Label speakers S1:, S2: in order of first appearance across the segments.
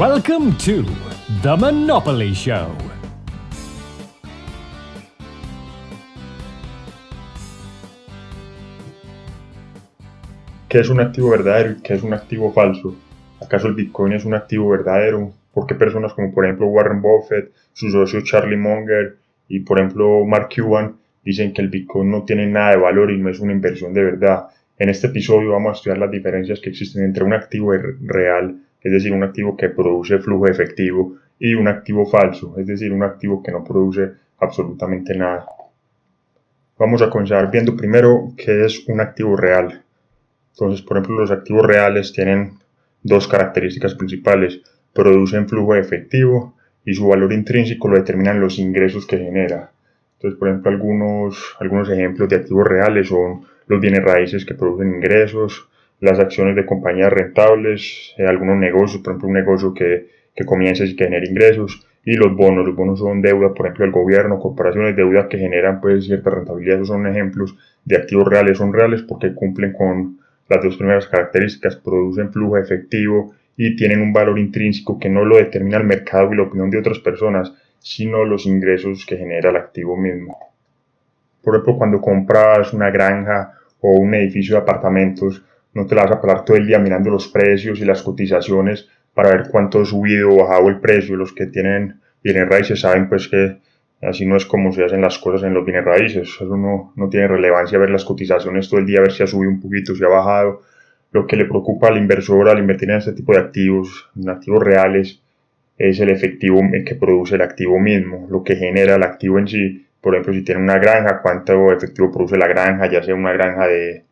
S1: Welcome to The Monopoly Show.
S2: ¿Qué es un activo verdadero y qué es un activo falso? ¿Acaso el Bitcoin es un activo verdadero? ¿Por qué personas como por ejemplo Warren Buffett, su socio Charlie Munger y por ejemplo Mark Cuban dicen que el Bitcoin no tiene nada de valor y no es una inversión de verdad? En este episodio vamos a estudiar las diferencias que existen entre un activo real, es decir, un activo que produce flujo efectivo, y un activo falso, es decir, un activo que no produce absolutamente nada. Vamos a comenzar viendo primero qué es un activo real. Entonces, por ejemplo, los activos reales tienen dos características principales. Producen flujo efectivo y su valor intrínseco lo determinan los ingresos que genera. Entonces, por ejemplo, algunos, algunos ejemplos de activos reales son los bienes raíces que producen ingresos, las acciones de compañías rentables, eh, algunos negocios, por ejemplo, un negocio que, que comienza y que genera ingresos, y los bonos. Los bonos son deuda, por ejemplo, del gobierno, corporaciones, deuda que generan pues cierta rentabilidad. Esos son ejemplos de activos reales. Son reales porque cumplen con las dos primeras características, producen flujo efectivo y tienen un valor intrínseco que no lo determina el mercado y la opinión de otras personas, sino los ingresos que genera el activo mismo. Por ejemplo, cuando compras una granja o un edificio de apartamentos, no te la vas a parar todo el día mirando los precios y las cotizaciones para ver cuánto ha subido o bajado el precio. Los que tienen bienes raíces saben pues que así no es como se hacen las cosas en los bienes raíces. Eso no, no tiene relevancia ver las cotizaciones todo el día, ver si ha subido un poquito, si ha bajado. Lo que le preocupa al inversor al invertir en este tipo de activos, en activos reales, es el efectivo que produce el activo mismo, lo que genera el activo en sí. Por ejemplo, si tiene una granja, cuánto efectivo produce la granja, ya sea una granja de,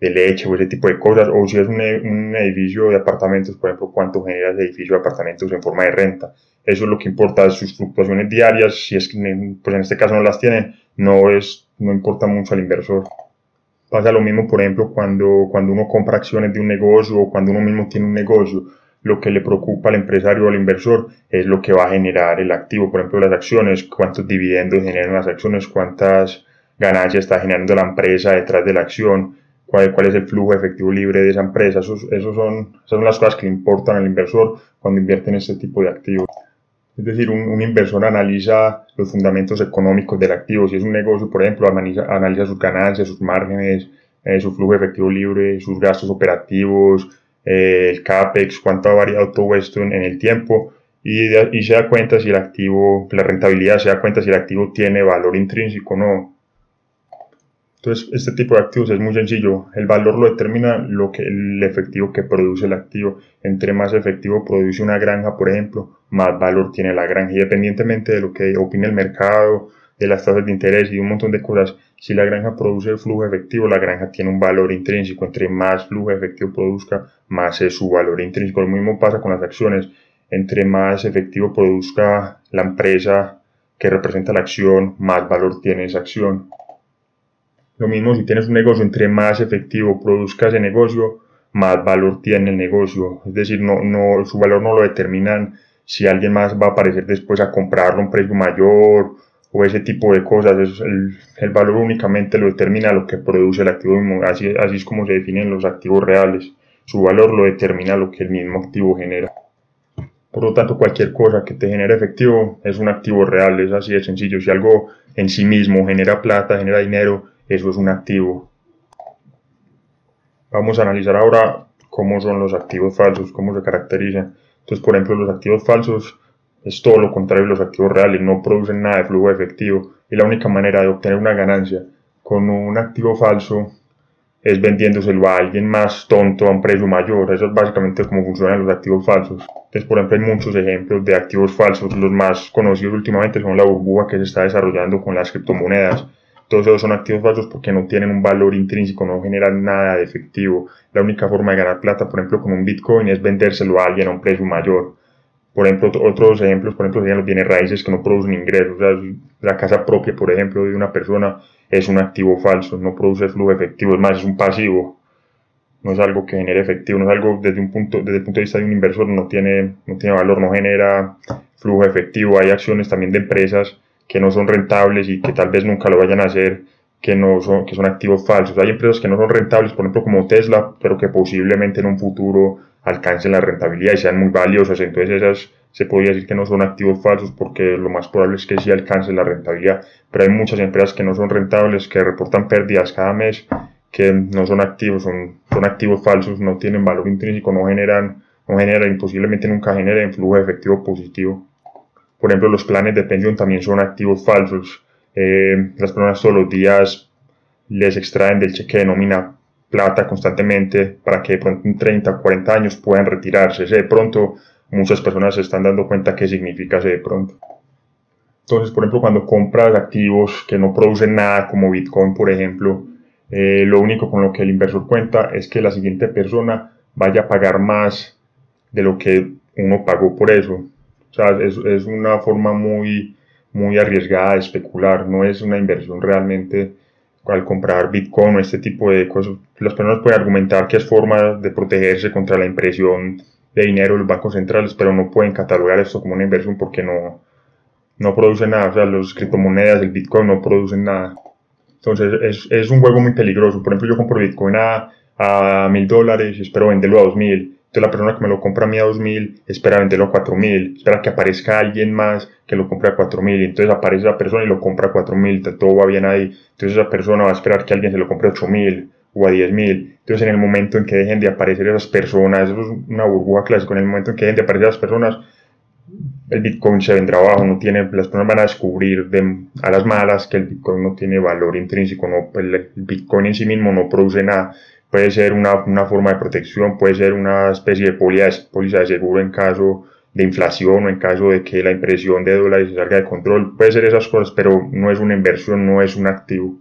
S2: de leche o ese tipo de cosas, o si es un, un, edificio de apartamentos, por ejemplo, cuánto genera ese edificio de apartamentos en forma de renta. Eso es lo que importa, sus fluctuaciones diarias, si es que pues en este caso no las tienen, no, es, no importa mucho al inversor. Pasa lo mismo, por ejemplo, cuando, cuando uno compra acciones de un negocio o cuando uno mismo tiene un negocio. Lo que le preocupa al empresario o al inversor es lo que va a generar el activo. Por ejemplo, las acciones, cuántos dividendos generan las acciones, cuántas ganancias está generando la empresa detrás de la acción, cuál, cuál es el flujo efectivo libre de esa empresa. Esos, esos son, esas son las cosas que le importan al inversor cuando invierte en este tipo de activos. Es decir, un, inversor analiza los fundamentos económicos del activo. Si es un negocio, por ejemplo, analiza, analiza sus ganancias, sus márgenes, eh, su flujo efectivo libre, sus gastos operativos, eh, el CAPEX, cuánto ha variado todo esto en, el tiempo y, y, se da cuenta si el activo, la rentabilidad se da cuenta si el activo tiene valor intrínseco o no. Entonces, este tipo de activos es muy sencillo. El valor lo determina lo que, el efectivo que produce el activo. Entre más efectivo produce una granja, por ejemplo, más valor tiene la granja. Independientemente de lo que opine el mercado, de las tasas de interés y un montón de cosas, si la granja produce flujo efectivo, la granja tiene un valor intrínseco. Entre más flujo efectivo produzca, más es su valor intrínseco. Lo mismo pasa con las acciones. Entre más efectivo produzca la empresa que representa la acción, más valor tiene esa acción. Lo mismo si tienes un negocio, entre más efectivo produzca ese negocio, más valor tiene el negocio. Es decir, no, no, su valor no lo determinan si alguien más va a aparecer después a comprarlo a un precio mayor o ese tipo de cosas. el, el, valor únicamente lo determina lo que produce el activo mismo. Así, así es como se definen los activos reales. Su valor lo determina lo que el mismo activo genera. Por lo tanto, cualquier cosa que te genere efectivo es un activo real, es así de sencillo. Si algo en sí mismo genera plata, genera dinero, eso es un activo. Vamos a analizar ahora cómo son los activos falsos, cómo se caracterizan. Entonces, por ejemplo, los activos falsos es todo lo contrario de los activos reales, no producen nada de flujo efectivo y la única manera de obtener una ganancia con un activo falso es vendiéndoselo a alguien más tonto a un precio mayor. Eso es básicamente cómo funcionan los activos falsos. Entonces, por ejemplo, hay muchos ejemplos de activos falsos. Los más conocidos últimamente son la burbuja que se está desarrollando con las criptomonedas todos esos son activos falsos porque no tienen un valor intrínseco, no generan nada de efectivo. La única forma de ganar plata, por ejemplo, con un Bitcoin es vendérselo a alguien a un precio mayor. Por ejemplo, otros ejemplos, por ejemplo, serían los bienes raíces que no producen ingresos. la casa propia, por ejemplo, de una persona es un activo falso, no produce flujo efectivo, es más, es un pasivo. No es algo que genere efectivo, no es algo desde, un punto, desde el punto de vista de un inversor, no tiene, no tiene valor, no genera flujo efectivo. Hay acciones también de empresas que no son rentables y que tal vez nunca lo vayan a hacer, que, no son, que son activos falsos. Hay empresas que no son rentables, por ejemplo como Tesla, pero que posiblemente en un futuro alcancen la rentabilidad y sean muy valiosas. Entonces esas se podría decir que no son activos falsos porque lo más probable es que sí alcancen la rentabilidad. Pero hay muchas empresas que no son rentables, que reportan pérdidas cada mes, que no son activos, son, son activos falsos, no tienen valor intrínseco, no generan, no generan, posiblemente nunca generen flujo de efectivo positivo. Por ejemplo, los planes de pensión también son activos falsos. Eh, las personas todos los días les extraen del cheque de nómina plata constantemente para que de pronto en 30 o 40 años puedan retirarse. de pronto muchas personas se están dando cuenta qué significa ese de pronto. Entonces, por ejemplo, cuando compras activos que no producen nada, como Bitcoin, por ejemplo, eh, lo único con lo que el inversor cuenta es que la siguiente persona vaya a pagar más de lo que uno pagó por eso. O sea, es, es una forma muy, muy arriesgada de especular, no es una inversión realmente al comprar Bitcoin o este tipo de cosas. Las personas pueden argumentar que es forma de protegerse contra la impresión de dinero de los bancos centrales, pero no pueden catalogar esto como una inversión porque no, no producen nada. O sea, los criptomonedas, el Bitcoin no producen nada. Entonces es, es un juego muy peligroso. Por ejemplo, yo compro Bitcoin a, a mil dólares y espero venderlo a dos mil. Entonces la persona que me lo compra a mí a 2000 espera venderlo a 4000, espera que aparezca alguien más que lo compre a 4000 y entonces aparece esa persona y lo compra a 4000, todo va bien ahí. Entonces esa persona va a esperar que alguien se lo compre a 8000 o a 10.000. Entonces, en el momento en que dejen de aparecer esas personas, eso es una burbuja clásica, en el momento en que dejen de aparecer esas personas, el Bitcoin se vendrá abajo, no tiene, las personas van a descubrir de, a las malas que el Bitcoin no tiene valor intrínseco, no, el, Bitcoin en sí mismo no produce nada. Puede ser una, una forma de protección, puede ser una especie de póliza de seguro en caso de inflación o en caso de que la impresión de dólares se salga de control. Puede ser esas cosas, pero no es una inversión, no es un activo.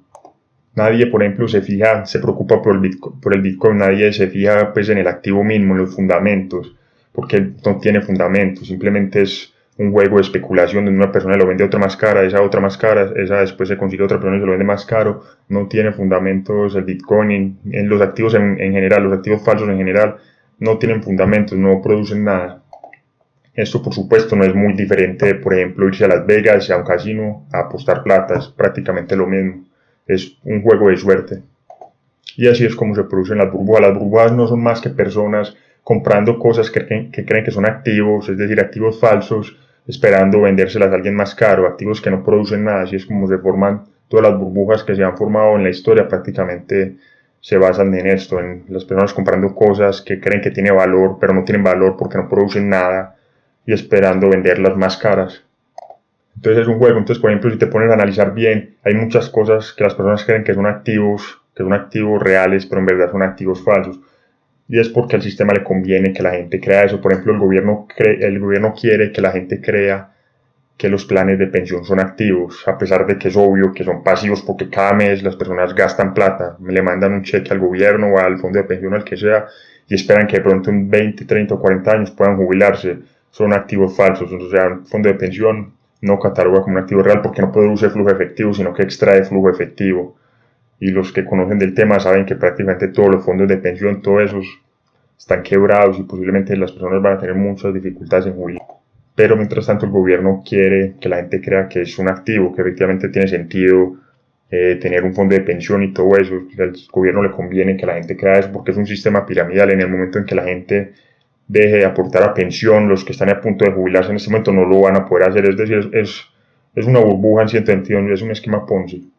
S2: Nadie, por ejemplo, se fija, se preocupa por el Bitcoin, por el Bitcoin nadie se fija pues, en el activo mínimo, en los fundamentos, porque no tiene fundamentos, simplemente es un juego de especulación donde una persona lo vende a otra más cara, esa otra más cara, esa después se consigue otra persona y se lo vende más caro, no tiene fundamentos el Bitcoin, en, los activos en, general, los activos falsos en general, no tienen fundamentos, no producen nada. Esto por supuesto no es muy diferente de, por ejemplo, irse a Las Vegas, a un casino, a apostar plata, es prácticamente lo mismo es un juego de suerte. Y así es como se producen las burbujas. Las burbujas no son más que personas comprando cosas que que creen que son activos, es decir, activos falsos, esperando vendérselas a alguien más caro, activos que no producen nada. Así es como se forman todas las burbujas que se han formado en la historia, prácticamente se basan en esto, en las personas comprando cosas que creen que tienen valor, pero no tienen valor porque no producen nada y esperando venderlas más caras. Entonces es un juego. Entonces, por ejemplo, si te pones a analizar bien, hay muchas cosas que las personas creen que son activos, que son activos reales, pero en verdad son activos falsos. Y es porque al sistema le conviene que la gente crea eso. Por ejemplo, el gobierno, cree, el gobierno quiere que la gente crea que los planes de pensión son activos, a pesar de que es obvio que son pasivos porque cada mes las personas gastan plata, le mandan un cheque al gobierno o al fondo de pensión, al que sea, y esperan que de pronto en 20, 30 o 40 años puedan jubilarse. Son activos falsos, o sea, un fondo de pensión no cataloga como un activo real porque no produce flujo efectivo, sino que extrae flujo efectivo. Y los que conocen del tema saben que prácticamente todos los fondos de pensión, todos esos, están quebrados y posiblemente las personas van a tener muchas dificultades en jubilar. Pero mientras tanto el gobierno quiere que la gente crea que es un activo, que efectivamente tiene sentido eh, tener un fondo de pensión y todo eso. Al gobierno le conviene que la gente crea eso porque es un sistema piramidal. En el momento en que la gente deje de aportar a pensión, los que están a punto de jubilarse en este momento no lo van a poder hacer, es decir, es, es una burbuja en cierto sentido, es un esquema Ponzi.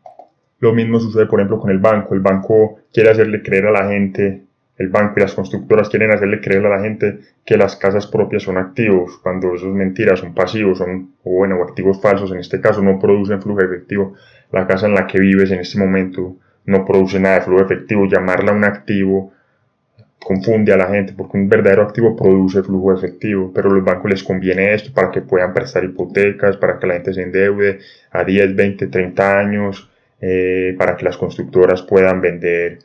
S2: Lo mismo sucede, por ejemplo, con el banco. El banco quiere hacerle creer a la gente, el banco y las constructoras quieren hacerle creer a la gente que las casas propias son activos, cuando eso es mentira, son pasivos, son, o activos falsos, en este caso no producen flujo efectivo. La casa en la que vives en este momento no produce nada de flujo efectivo, llamarla un activo confunde a la gente porque un verdadero activo produce flujo efectivo, pero a los bancos les conviene esto para que puedan prestar hipotecas, para que la gente se endeude a 10, 20, 30 años, eh, para que las constructoras puedan vender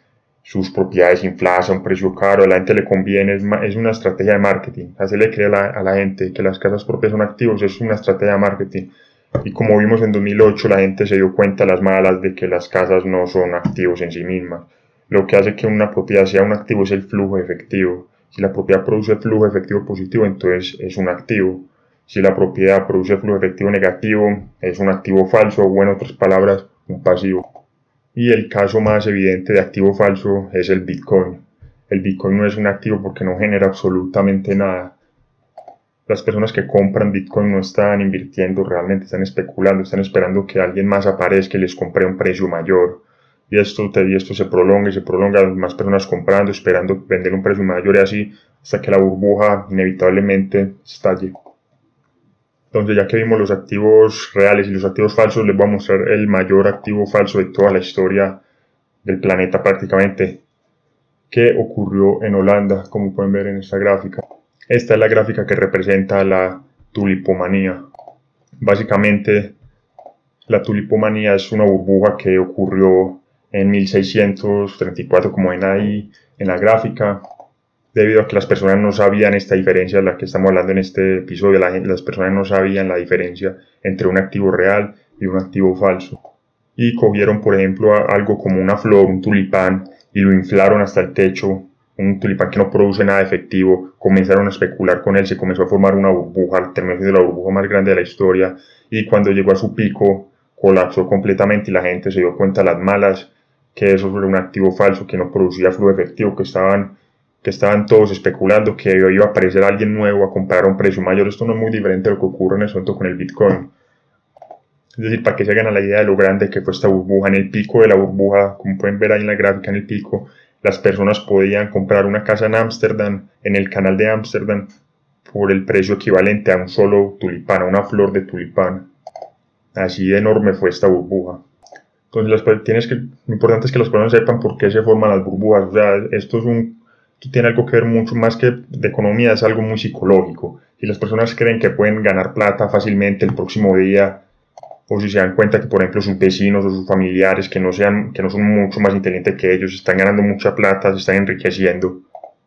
S2: sus propiedades infladas a un precio caro, a la gente le conviene, es, una estrategia de marketing, hacerle creer a la, a la gente que las casas propias son activos es una estrategia de marketing. Y como vimos en 2008, la gente se dio cuenta las malas de que las casas no son activos en sí mismas lo que hace que una propiedad sea un activo es el flujo efectivo. Si la propiedad produce flujo efectivo positivo, entonces es un activo. Si la propiedad produce flujo efectivo negativo, es un activo falso o en otras palabras, un pasivo. Y el caso más evidente de activo falso es el Bitcoin. el Bitcoin no es un activo porque no genera absolutamente nada. Las personas que compran Bitcoin no están invirtiendo realmente, están especulando, están esperando que alguien más aparezca y les compre un precio mayor. Y esto, y esto se prolonga y se prolonga, más personas comprando, esperando vender un precio mayor y así, hasta que la burbuja inevitablemente estalle. Entonces, ya que vimos los activos reales y los activos falsos, les voy a mostrar el mayor activo falso de toda la historia del planeta prácticamente, que ocurrió en Holanda, como pueden ver en esta gráfica. Esta es la gráfica que representa la tulipomanía. Básicamente, la tulipomanía es una burbuja que ocurrió en 1634, como ven ahí en la gráfica, debido a que las personas no sabían esta diferencia de la que estamos hablando en este episodio. las personas no sabían la diferencia entre un activo real y un activo falso. Y cogieron, por ejemplo, algo como una flor, un tulipán, y lo inflaron hasta el techo, un tulipán que no produce nada efectivo, comenzaron a especular con él, se comenzó a formar una burbuja, terminó siendo la burbuja más grande de la historia, y cuando llegó a su pico, colapsó completamente y la gente se dio cuenta a las malas que eso era un activo falso, que no producía flujo efectivo, que estaban, que estaban todos especulando que iba a aparecer alguien nuevo a comprar a un precio mayor. Esto no es muy diferente a lo que ocurre en el asunto con el Bitcoin. Es decir, para que se hagan a la idea de lo grande que fue esta burbuja, en el pico de la burbuja, como pueden ver ahí en la gráfica, en el pico, las personas podían comprar una casa en Ámsterdam, en el canal de Ámsterdam, por el precio equivalente a un solo tulipán, a una flor de tulipán. Así de enorme fue esta burbuja. Entonces, tienes que, lo importante es que las personas sepan por qué se forman las burbujas. O sea, esto es un, tiene algo que ver mucho más que de economía, es algo muy psicológico. Si las personas creen que pueden ganar plata fácilmente el próximo día, o si se dan cuenta que, por ejemplo, sus vecinos o sus familiares, que no, sean, que no son mucho más inteligentes que ellos, están ganando mucha plata, se están enriqueciendo,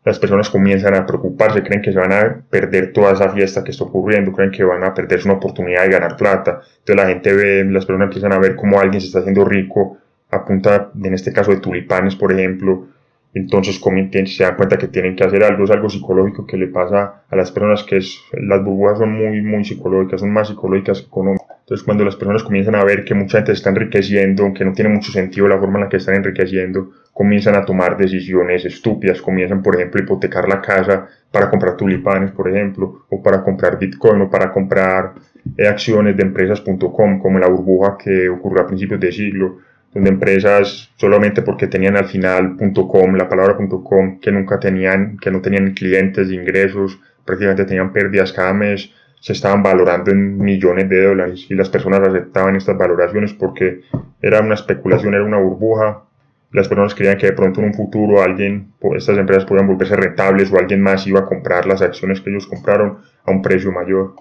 S2: las personas comienzan a preocuparse, creen que se van a perder toda esa fiesta que está ocurriendo, creen que van a perderse una oportunidad de ganar plata. Entonces la gente ve, las personas empiezan a ver cómo alguien se está haciendo rico a punta, en este caso, de tulipanes, por ejemplo, entonces se dan cuenta que tienen que hacer algo, es algo psicológico que le pasa a las personas que es, las burbujas son muy, muy psicológicas, son más psicológicas que económicas. Entonces cuando las personas comienzan a ver que mucha gente se está enriqueciendo, que no tiene mucho sentido la forma en la que están enriqueciendo, comienzan a tomar decisiones estúpidas, comienzan por ejemplo a hipotecar la casa para comprar tulipanes, por ejemplo, o para comprar Bitcoin, o para comprar eh, acciones de empresas.com, como la burbuja que ocurrió a principios de siglo donde empresas solamente porque tenían al final .com, la palabra .com, que nunca tenían, que no tenían clientes ingresos, prácticamente tenían pérdidas cada mes, se estaban valorando en millones de dólares y las personas aceptaban estas valoraciones porque era una especulación, era una burbuja. Las personas creían que de pronto en un futuro alguien, estas empresas podían volverse rentables o alguien más iba a comprar las acciones que ellos compraron a un precio mayor.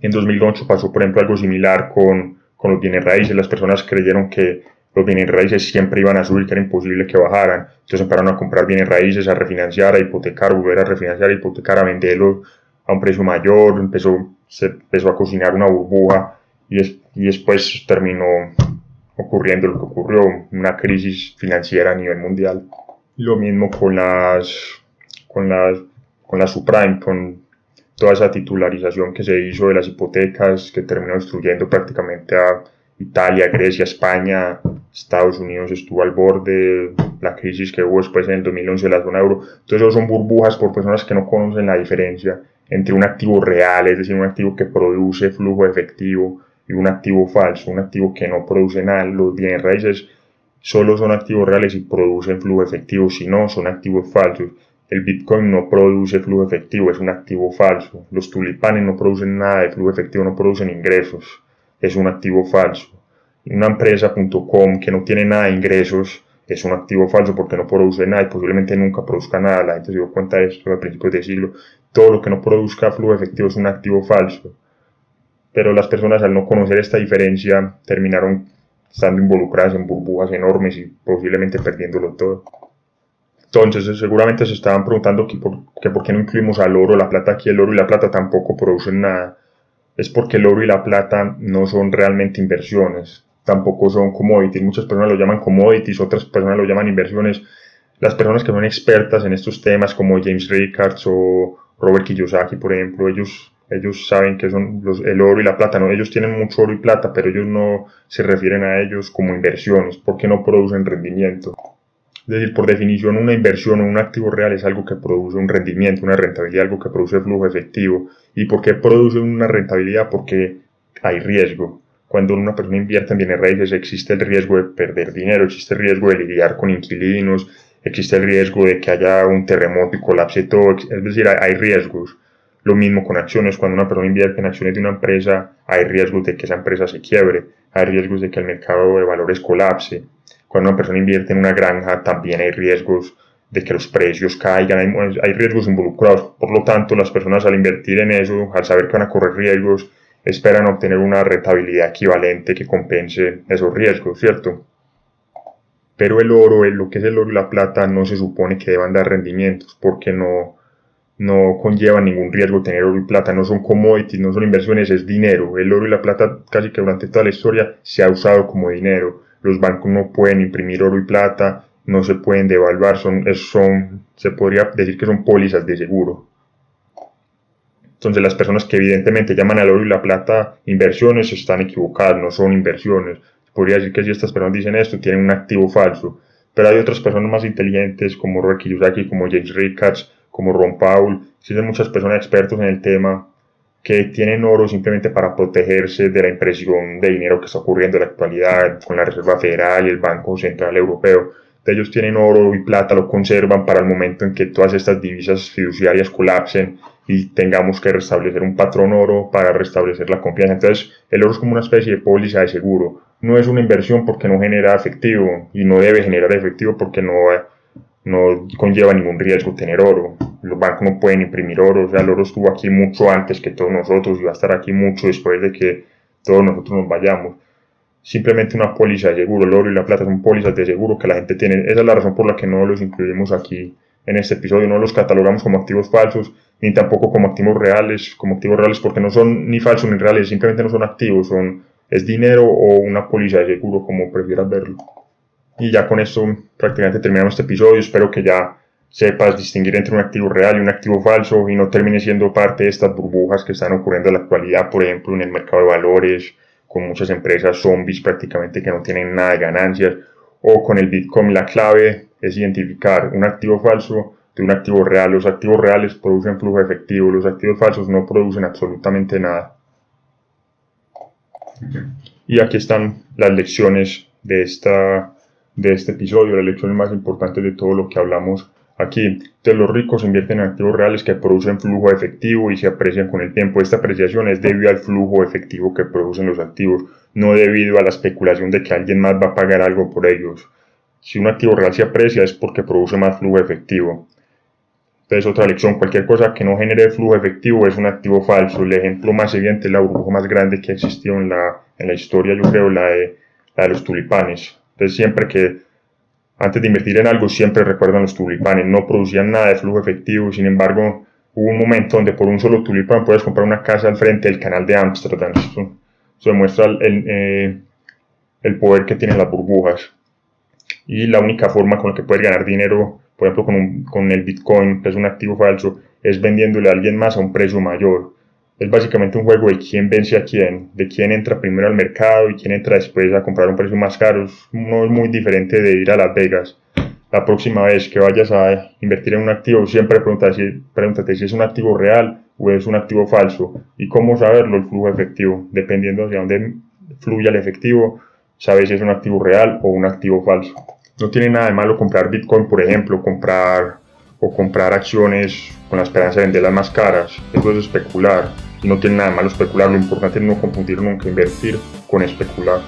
S2: En 2008 pasó, por ejemplo, algo similar con, con los bienes raíces. Las personas creyeron que los bienes raíces siempre iban a subir, que era imposible que bajaran. Entonces empezaron a comprar bienes raíces, a refinanciar, a hipotecar, volver a refinanciar, a hipotecar, a venderlos a un precio mayor, empezó, se empezó a cocinar una burbuja y, y después terminó ocurriendo lo que ocurrió, una crisis financiera a nivel mundial. Lo mismo con las, con las, con la subprime, con toda esa titularización que se hizo de las hipotecas que terminó destruyendo prácticamente a Italia, Grecia, España, Estados Unidos estuvo al borde, la crisis que hubo después en el 2011 de la zona euro. Entonces, eso son burbujas por personas que no conocen la diferencia entre un activo real, es decir, un activo que produce flujo efectivo, y un activo falso, un activo que no produce nada. Los bienes raíces solo son activos reales y producen flujo efectivo, si no, son activos falsos. El Bitcoin no produce flujo efectivo, es un activo falso. Los tulipanes no producen nada de flujo efectivo, no producen ingresos, es un activo falso una empresa.com que no tiene nada de ingresos es un activo falso porque no produce nada y posiblemente nunca produzca nada. La gente se dio cuenta de esto a principios de siglo. Todo lo que no produzca flujo efectivo es un activo falso. Pero las personas al no conocer esta diferencia terminaron estando involucradas en burbujas enormes y posiblemente perdiéndolo todo. Entonces seguramente se estaban preguntando que por, que por qué no incluimos al oro, la plata aquí, el oro y la plata tampoco producen nada. Es porque el oro y la plata no son realmente inversiones tampoco son commodities. Muchas personas lo llaman commodities, otras personas lo llaman inversiones. Las personas que son expertas en estos temas, como James Rickards o Robert Kiyosaki, por ejemplo, ellos, ellos saben que son los, el oro y la plata. ¿no? Ellos tienen mucho oro y plata, pero ellos no se refieren a ellos como inversiones porque no producen rendimiento. Es decir, por definición, una inversión o un activo real es algo que produce un rendimiento, una rentabilidad, algo que produce flujo efectivo. ¿Y por qué produce una rentabilidad? Porque hay riesgo. Cuando una persona invierte en bienes raíces existe el riesgo de perder dinero, existe el riesgo de lidiar con inquilinos, existe el riesgo de que haya un terremoto y colapse todo, es decir, hay riesgos. Lo mismo con acciones, cuando una persona invierte en acciones de una empresa, hay riesgos de que esa empresa se quiebre, hay riesgos de que el mercado de valores colapse. Cuando una persona invierte en una granja, también hay riesgos de que los precios caigan, hay, riesgos involucrados. Por lo tanto, las personas al invertir en eso, al saber que van a correr riesgos, esperan obtener una rentabilidad equivalente que compense esos riesgos, ¿cierto? Pero el oro, lo que es el oro y la plata, no se supone que deban dar rendimientos porque no, no conlleva ningún riesgo tener oro y plata, no son commodities, no son inversiones, es dinero. El oro y la plata casi que durante toda la historia se ha usado como dinero. Los bancos no pueden imprimir oro y plata, no se pueden devaluar, son, son, se podría decir que son pólizas de seguro. Entonces las personas que evidentemente llaman al oro y la plata inversiones están equivocadas, no son inversiones. podría decir que si estas personas dicen esto, tienen un activo falso. Pero hay otras personas más inteligentes como Robert Kiyosaki, como James Rickards, como Ron Paul, existen muchas personas expertos en el tema que tienen oro simplemente para protegerse de la impresión de dinero que está ocurriendo en la actualidad con la Reserva Federal y el Banco Central Europeo. ellos tienen oro y plata, lo conservan para el momento en que todas estas divisas fiduciarias colapsen y tengamos que restablecer un patrón oro para restablecer la confianza. Entonces, el oro es como una especie de póliza de seguro. No es una inversión porque no genera efectivo y no debe generar efectivo porque no no conlleva ningún riesgo tener oro. Los bancos no pueden imprimir oro, o sea, el oro estuvo aquí mucho antes que todos nosotros y va a estar aquí mucho después de que todos nosotros nos vayamos. Simplemente una póliza de seguro, el oro y la plata son pólizas de seguro que la gente tiene. Esa es la razón por la que no los incluimos aquí en este episodio, no los catalogamos como activos falsos, ni tampoco como activos reales, como activos reales porque no son ni falsos ni reales, simplemente no son activos, son, es dinero o una póliza de seguro, como prefieras verlo. Y ya con esto prácticamente terminamos este episodio. Espero que ya sepas distinguir entre un activo real y un activo falso y no termine siendo parte de estas burbujas que están ocurriendo en la actualidad, por ejemplo, en el mercado de valores, con muchas empresas zombies prácticamente que no tienen nada de ganancias, o con el Bitcoin. La clave es identificar un activo falso de un activo real. Los activos reales producen flujo efectivo, los activos falsos no producen absolutamente nada. Y aquí están las lecciones de esta de este episodio, la lección más importante de todo lo que hablamos aquí. De los ricos invierten en activos reales que producen flujo efectivo y se aprecian con el tiempo. Esta apreciación es debido al flujo efectivo que producen los activos, no debido a la especulación de que alguien más va a pagar algo por ellos. Si un activo real se aprecia es porque produce más flujo efectivo. Entonces, otra lección, cualquier cosa que no genere flujo efectivo es un activo falso. El ejemplo más evidente es la burbuja más grande que ha existido en la, en la historia, yo creo, la de, la de los tulipanes. Entonces siempre que antes de invertir en algo siempre recuerdan los tulipanes, no producían nada de flujo efectivo, sin embargo hubo un momento donde por un solo tulipán puedes comprar una casa al frente del canal de Ámsterdam. Eso, demuestra el, eh, el, poder que tienen las burbujas. Y la única forma con la que puedes ganar dinero, por ejemplo con, con el Bitcoin, que es un activo falso, es vendiéndole a alguien más a un precio mayor es básicamente un juego de quién vence a quién, de quién entra primero al mercado y quién entra después a comprar un precio más caro. No es muy diferente de ir a Las Vegas. La próxima vez que vayas a invertir en un activo, siempre pregúntate si, pregúntate si es un activo real o es un activo falso. Y cómo saberlo, el flujo efectivo. Dependiendo de dónde fluya el efectivo, sabes si es un activo real o un activo falso. No tiene nada de malo comprar Bitcoin, por ejemplo, comprar o comprar acciones con la esperanza de venderlas más caras. Eso es especular no tiene nada malo especular, lo importante es no confundir nunca invertir con especular.